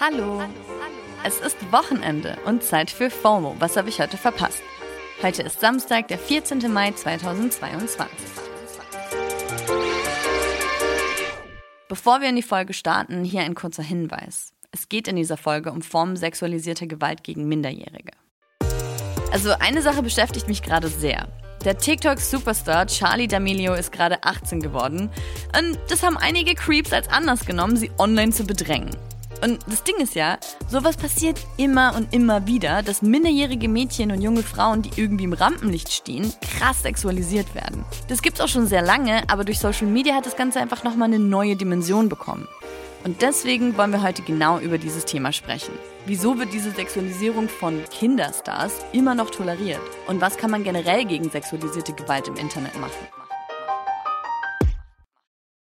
Hallo. Es ist Wochenende und Zeit für FOMO. Was habe ich heute verpasst? Heute ist Samstag, der 14. Mai 2022. Bevor wir in die Folge starten, hier ein kurzer Hinweis. Es geht in dieser Folge um Formen sexualisierter Gewalt gegen Minderjährige. Also eine Sache beschäftigt mich gerade sehr. Der TikTok-Superstar Charlie D'Amelio ist gerade 18 geworden und das haben einige Creeps als Anlass genommen, sie online zu bedrängen. Und das Ding ist ja, sowas passiert immer und immer wieder, dass minderjährige Mädchen und junge Frauen, die irgendwie im Rampenlicht stehen, krass sexualisiert werden. Das gibt's auch schon sehr lange, aber durch Social Media hat das Ganze einfach nochmal eine neue Dimension bekommen. Und deswegen wollen wir heute genau über dieses Thema sprechen. Wieso wird diese Sexualisierung von Kinderstars immer noch toleriert? Und was kann man generell gegen sexualisierte Gewalt im Internet machen?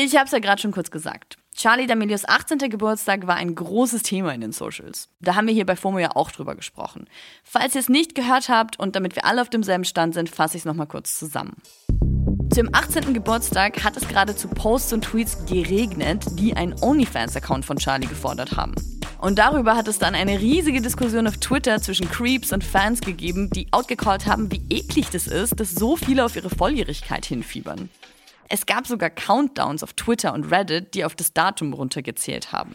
Ich habe es ja gerade schon kurz gesagt. Charlie D'Amelios 18. Geburtstag war ein großes Thema in den Socials. Da haben wir hier bei FOMO ja auch drüber gesprochen. Falls ihr es nicht gehört habt und damit wir alle auf demselben Stand sind, fasse ich es nochmal kurz zusammen. Zum 18. Geburtstag hat es gerade zu Posts und Tweets geregnet, die einen OnlyFans-Account von Charlie gefordert haben. Und darüber hat es dann eine riesige Diskussion auf Twitter zwischen Creeps und Fans gegeben, die outgecallt haben, wie eklig das ist, dass so viele auf ihre Volljährigkeit hinfiebern. Es gab sogar Countdowns auf Twitter und Reddit, die auf das Datum runtergezählt haben.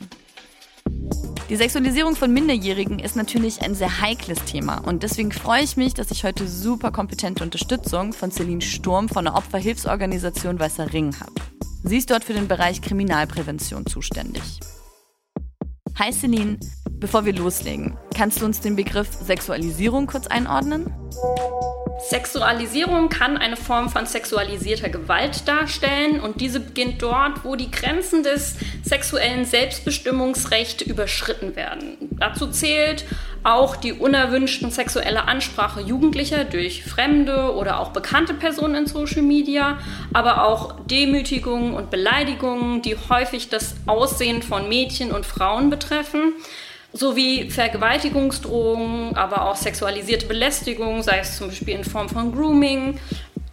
Die Sexualisierung von Minderjährigen ist natürlich ein sehr heikles Thema und deswegen freue ich mich, dass ich heute super kompetente Unterstützung von Celine Sturm von der Opferhilfsorganisation Weißer Ring habe. Sie ist dort für den Bereich Kriminalprävention zuständig. Hi Celine, bevor wir loslegen, kannst du uns den Begriff Sexualisierung kurz einordnen? Sexualisierung kann eine Form von sexualisierter Gewalt darstellen und diese beginnt dort, wo die Grenzen des sexuellen Selbstbestimmungsrechts überschritten werden. Dazu zählt auch die unerwünschten sexuelle Ansprache Jugendlicher durch fremde oder auch bekannte Personen in Social Media, aber auch Demütigungen und Beleidigungen, die häufig das Aussehen von Mädchen und Frauen betreffen sowie Vergewaltigungsdrohungen, aber auch sexualisierte Belästigung, sei es zum Beispiel in Form von Grooming,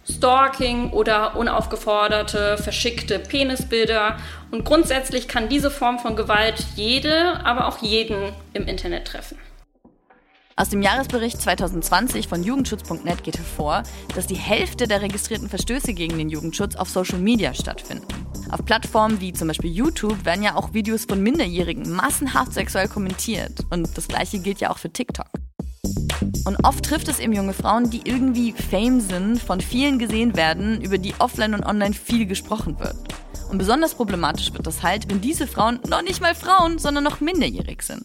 Stalking oder unaufgeforderte, verschickte Penisbilder. Und grundsätzlich kann diese Form von Gewalt jede, aber auch jeden im Internet treffen. Aus dem Jahresbericht 2020 von Jugendschutz.net geht hervor, dass die Hälfte der registrierten Verstöße gegen den Jugendschutz auf Social Media stattfinden. Auf Plattformen wie zum Beispiel YouTube werden ja auch Videos von Minderjährigen massenhaft sexuell kommentiert. Und das gleiche gilt ja auch für TikTok. Und oft trifft es eben junge Frauen, die irgendwie Fame sind, von vielen gesehen werden, über die offline und online viel gesprochen wird. Und besonders problematisch wird das halt, wenn diese Frauen noch nicht mal Frauen, sondern noch minderjährig sind.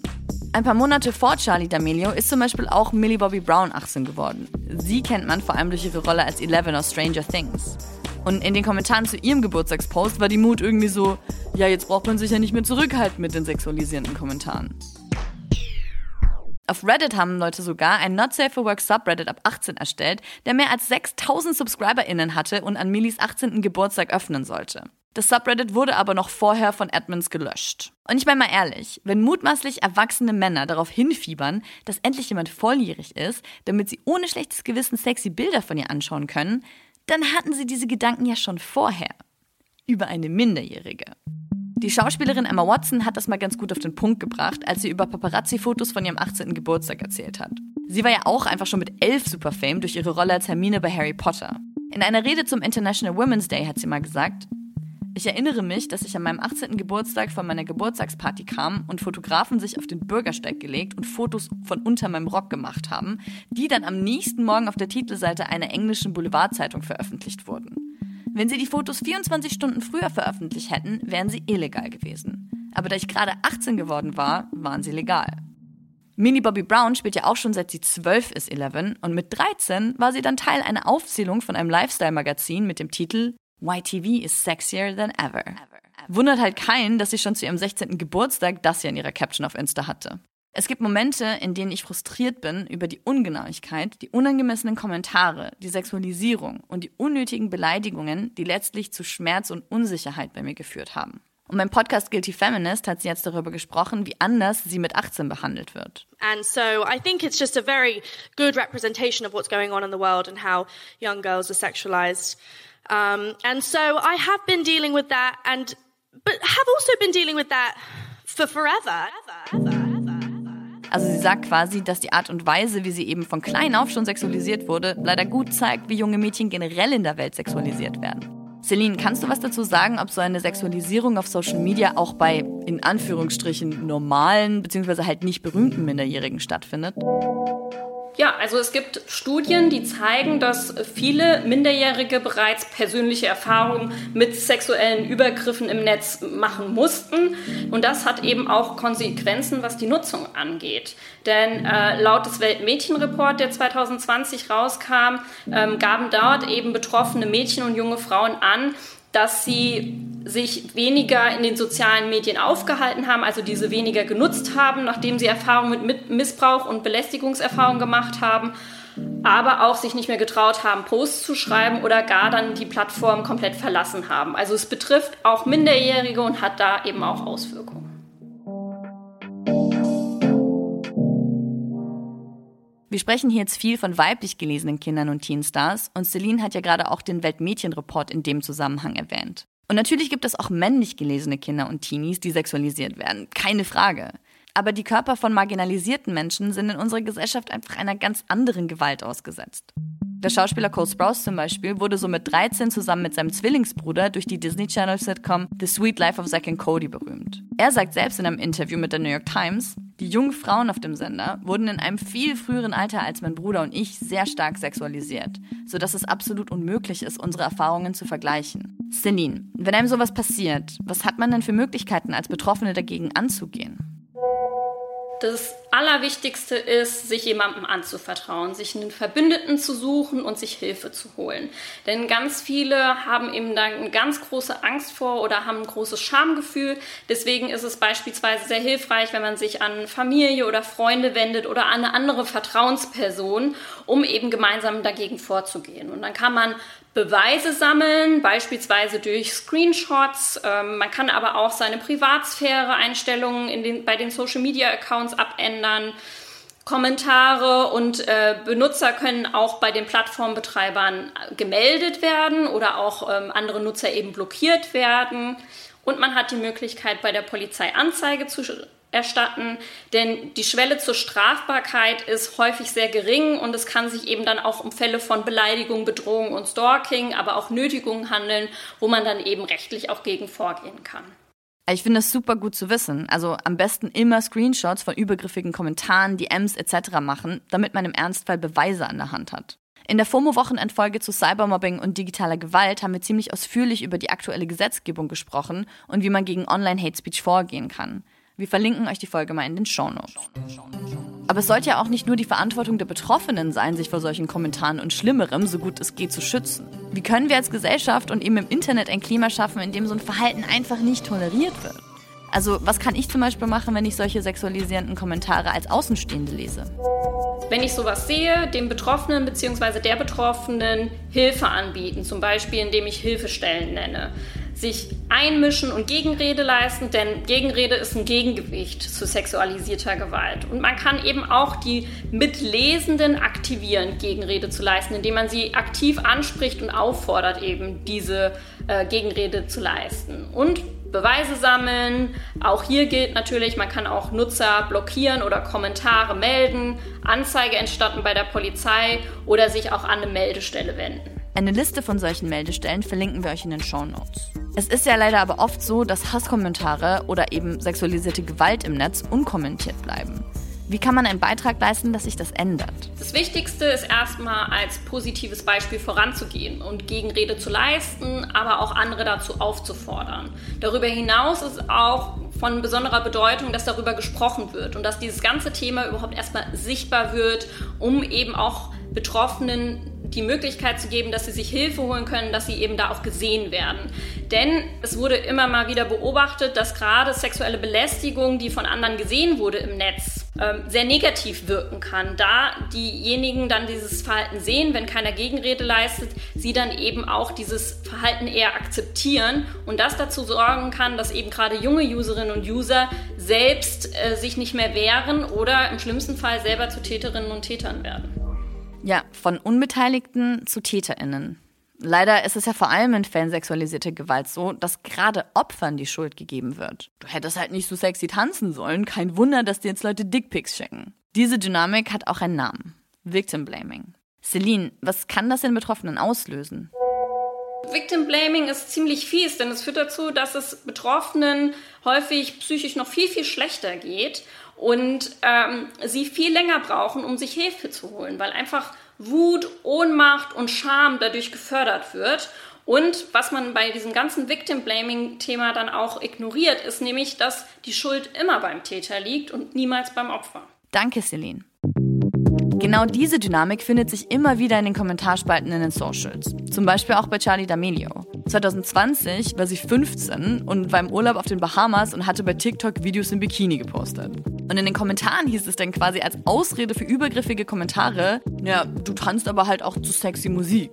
Ein paar Monate vor Charlie D'Amelio ist zum Beispiel auch Millie Bobby Brown 18 geworden. Sie kennt man vor allem durch ihre Rolle als Eleven aus Stranger Things. Und in den Kommentaren zu ihrem Geburtstagspost war die Mut irgendwie so, ja, jetzt braucht man sich ja nicht mehr zurückhalten mit den sexualisierenden Kommentaren. Auf Reddit haben Leute sogar ein Not Safe for Work Subreddit ab 18 erstellt, der mehr als 6000 SubscriberInnen hatte und an Millis 18. Geburtstag öffnen sollte. Das Subreddit wurde aber noch vorher von Admins gelöscht. Und ich meine mal ehrlich, wenn mutmaßlich erwachsene Männer darauf hinfiebern, dass endlich jemand volljährig ist, damit sie ohne schlechtes Gewissen sexy Bilder von ihr anschauen können, dann hatten sie diese Gedanken ja schon vorher. Über eine Minderjährige. Die Schauspielerin Emma Watson hat das mal ganz gut auf den Punkt gebracht, als sie über Paparazzi-Fotos von ihrem 18. Geburtstag erzählt hat. Sie war ja auch einfach schon mit elf Superfame durch ihre Rolle als Hermine bei Harry Potter. In einer Rede zum International Women's Day hat sie mal gesagt, ich erinnere mich, dass ich an meinem 18. Geburtstag von meiner Geburtstagsparty kam und Fotografen sich auf den Bürgersteig gelegt und Fotos von unter meinem Rock gemacht haben, die dann am nächsten Morgen auf der Titelseite einer englischen Boulevardzeitung veröffentlicht wurden. Wenn sie die Fotos 24 Stunden früher veröffentlicht hätten, wären sie illegal gewesen. Aber da ich gerade 18 geworden war, waren sie legal. Minnie Bobby Brown spielt ja auch schon seit sie 12 ist 11 und mit 13 war sie dann Teil einer Aufzählung von einem Lifestyle-Magazin mit dem Titel YTV is sexier than ever. Wundert halt keinen, dass sie schon zu ihrem 16. Geburtstag das ja in ihrer Caption auf Insta hatte. Es gibt Momente, in denen ich frustriert bin über die Ungenauigkeit, die unangemessenen Kommentare, die Sexualisierung und die unnötigen Beleidigungen, die letztlich zu Schmerz und Unsicherheit bei mir geführt haben. Und mein Podcast Guilty Feminist hat sie jetzt darüber gesprochen, wie anders sie mit 18 behandelt wird. And so I think it's just a very good representation of what's going on in the world and how young girls are sexualized. Um, and so I have been dealing with that and but have also been dealing with that for forever. Also sie sagt quasi, dass die Art und Weise, wie sie eben von klein auf schon sexualisiert wurde, leider gut zeigt, wie junge Mädchen generell in der Welt sexualisiert werden. Celine, kannst du was dazu sagen, ob so eine Sexualisierung auf Social Media auch bei in Anführungsstrichen normalen bzw. halt nicht berühmten Minderjährigen stattfindet? Ja, also es gibt Studien, die zeigen, dass viele Minderjährige bereits persönliche Erfahrungen mit sexuellen Übergriffen im Netz machen mussten. Und das hat eben auch Konsequenzen, was die Nutzung angeht. Denn äh, laut des Weltmädchenreport, der 2020 rauskam, ähm, gaben dort eben betroffene Mädchen und junge Frauen an, dass sie sich weniger in den sozialen Medien aufgehalten haben, also diese weniger genutzt haben, nachdem sie Erfahrungen mit Missbrauch und Belästigungserfahrungen gemacht haben, aber auch sich nicht mehr getraut haben, Posts zu schreiben oder gar dann die Plattform komplett verlassen haben. Also es betrifft auch Minderjährige und hat da eben auch Auswirkungen. Wir sprechen hier jetzt viel von weiblich gelesenen Kindern und Teenstars und Celine hat ja gerade auch den Weltmädchenreport in dem Zusammenhang erwähnt. Und natürlich gibt es auch männlich gelesene Kinder und Teenies, die sexualisiert werden. Keine Frage. Aber die Körper von marginalisierten Menschen sind in unserer Gesellschaft einfach einer ganz anderen Gewalt ausgesetzt. Der Schauspieler Cole Sprouse zum Beispiel wurde so mit 13 zusammen mit seinem Zwillingsbruder durch die Disney Channel Sitcom The Sweet Life of Zack and Cody berühmt. Er sagt selbst in einem Interview mit der New York Times, die jungen Frauen auf dem Sender wurden in einem viel früheren Alter als mein Bruder und ich sehr stark sexualisiert, sodass es absolut unmöglich ist, unsere Erfahrungen zu vergleichen. Celine, wenn einem sowas passiert, was hat man denn für Möglichkeiten als Betroffene dagegen anzugehen? Das Allerwichtigste ist, sich jemandem anzuvertrauen, sich einen Verbündeten zu suchen und sich Hilfe zu holen. Denn ganz viele haben eben da eine ganz große Angst vor oder haben ein großes Schamgefühl. Deswegen ist es beispielsweise sehr hilfreich, wenn man sich an Familie oder Freunde wendet oder an eine andere Vertrauensperson, um eben gemeinsam dagegen vorzugehen. Und dann kann man Beweise sammeln, beispielsweise durch Screenshots. Ähm, man kann aber auch seine Privatsphäre-Einstellungen bei den Social-Media-Accounts abändern. Kommentare und äh, Benutzer können auch bei den Plattformbetreibern gemeldet werden oder auch ähm, andere Nutzer eben blockiert werden. Und man hat die Möglichkeit, bei der Polizei Anzeige zu erstatten, denn die Schwelle zur Strafbarkeit ist häufig sehr gering und es kann sich eben dann auch um Fälle von Beleidigung, Bedrohung und Stalking, aber auch Nötigung handeln, wo man dann eben rechtlich auch gegen vorgehen kann. Ich finde es super gut zu wissen. Also am besten immer Screenshots von übergriffigen Kommentaren, DMs etc. machen, damit man im Ernstfall Beweise an der Hand hat. In der FOMO-Wochenendfolge zu Cybermobbing und digitaler Gewalt haben wir ziemlich ausführlich über die aktuelle Gesetzgebung gesprochen und wie man gegen Online-Hate-Speech vorgehen kann. Wir verlinken euch die Folge mal in den Shownotes. Aber es sollte ja auch nicht nur die Verantwortung der Betroffenen sein, sich vor solchen Kommentaren und Schlimmerem, so gut es geht, zu schützen. Wie können wir als Gesellschaft und eben im Internet ein Klima schaffen, in dem so ein Verhalten einfach nicht toleriert wird? Also, was kann ich zum Beispiel machen, wenn ich solche sexualisierenden Kommentare als Außenstehende lese? Wenn ich sowas sehe, dem Betroffenen bzw. der Betroffenen Hilfe anbieten, zum Beispiel indem ich Hilfestellen nenne sich einmischen und Gegenrede leisten, denn Gegenrede ist ein Gegengewicht zu sexualisierter Gewalt. Und man kann eben auch die Mitlesenden aktivieren, Gegenrede zu leisten, indem man sie aktiv anspricht und auffordert, eben diese äh, Gegenrede zu leisten. Und Beweise sammeln. Auch hier gilt natürlich, man kann auch Nutzer blockieren oder Kommentare melden, Anzeige entstatten bei der Polizei oder sich auch an eine Meldestelle wenden. Eine Liste von solchen Meldestellen verlinken wir euch in den Show Notes. Es ist ja leider aber oft so, dass Hasskommentare oder eben sexualisierte Gewalt im Netz unkommentiert bleiben. Wie kann man einen Beitrag leisten, dass sich das ändert? Das Wichtigste ist erstmal als positives Beispiel voranzugehen und Gegenrede zu leisten, aber auch andere dazu aufzufordern. Darüber hinaus ist auch von besonderer Bedeutung, dass darüber gesprochen wird und dass dieses ganze Thema überhaupt erstmal sichtbar wird, um eben auch Betroffenen die Möglichkeit zu geben, dass sie sich Hilfe holen können, dass sie eben da auch gesehen werden. Denn es wurde immer mal wieder beobachtet, dass gerade sexuelle Belästigung, die von anderen gesehen wurde im Netz, ähm, sehr negativ wirken kann, da diejenigen dann dieses Verhalten sehen, wenn keiner Gegenrede leistet, sie dann eben auch dieses Verhalten eher akzeptieren und das dazu sorgen kann, dass eben gerade junge Userinnen und User selbst äh, sich nicht mehr wehren oder im schlimmsten Fall selber zu Täterinnen und Tätern werden. Ja, von Unbeteiligten zu TäterInnen. Leider ist es ja vor allem in Fällen sexualisierter Gewalt so, dass gerade Opfern die Schuld gegeben wird. Du hättest halt nicht so sexy tanzen sollen, kein Wunder, dass dir jetzt Leute Dickpics schicken. Diese Dynamik hat auch einen Namen. Victim Blaming. Celine, was kann das in Betroffenen auslösen? Victim Blaming ist ziemlich fies, denn es führt dazu, dass es Betroffenen häufig psychisch noch viel, viel schlechter geht und ähm, sie viel länger brauchen, um sich Hilfe zu holen, weil einfach Wut, Ohnmacht und Scham dadurch gefördert wird. Und was man bei diesem ganzen Victim Blaming-Thema dann auch ignoriert, ist nämlich, dass die Schuld immer beim Täter liegt und niemals beim Opfer. Danke, Celine. Genau diese Dynamik findet sich immer wieder in den Kommentarspalten in den Socials. Zum Beispiel auch bei Charlie D'Amelio. 2020 war sie 15 und war im Urlaub auf den Bahamas und hatte bei TikTok Videos im Bikini gepostet. Und in den Kommentaren hieß es dann quasi als Ausrede für übergriffige Kommentare, ja, du tanzt aber halt auch zu sexy Musik.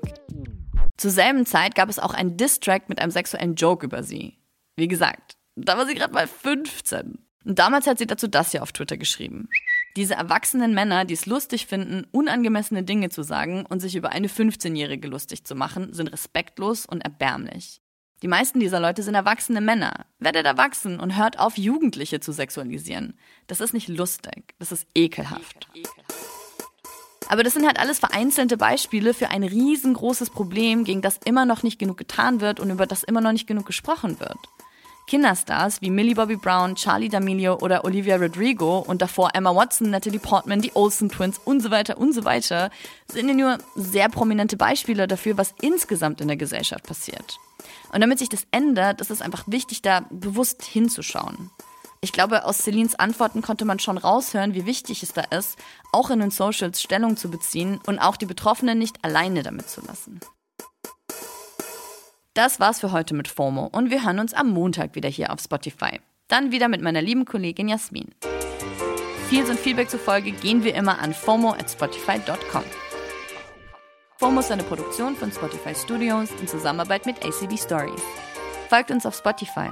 Zur selben Zeit gab es auch einen Distrack mit einem sexuellen Joke über sie. Wie gesagt, da war sie gerade mal 15. Und damals hat sie dazu das hier auf Twitter geschrieben. Diese erwachsenen Männer, die es lustig finden, unangemessene Dinge zu sagen und sich über eine 15-Jährige lustig zu machen, sind respektlos und erbärmlich. Die meisten dieser Leute sind erwachsene Männer. Werdet erwachsen und hört auf, Jugendliche zu sexualisieren. Das ist nicht lustig, das ist ekelhaft. Aber das sind halt alles vereinzelte Beispiele für ein riesengroßes Problem, gegen das immer noch nicht genug getan wird und über das immer noch nicht genug gesprochen wird. Kinderstars wie Millie Bobby Brown, Charlie D'Amelio oder Olivia Rodrigo und davor Emma Watson, Natalie Portman, die Olsen Twins und so weiter und so weiter sind ja nur sehr prominente Beispiele dafür, was insgesamt in der Gesellschaft passiert. Und damit sich das ändert, ist es einfach wichtig, da bewusst hinzuschauen. Ich glaube, aus Celines Antworten konnte man schon raushören, wie wichtig es da ist, auch in den Socials Stellung zu beziehen und auch die Betroffenen nicht alleine damit zu lassen. Das war's für heute mit FOMO und wir hören uns am Montag wieder hier auf Spotify. Dann wieder mit meiner lieben Kollegin Jasmin. Feels und Feedback zufolge gehen wir immer an FOMO at Spotify.com. FOMO ist eine Produktion von Spotify Studios in Zusammenarbeit mit ACB Stories. Folgt uns auf Spotify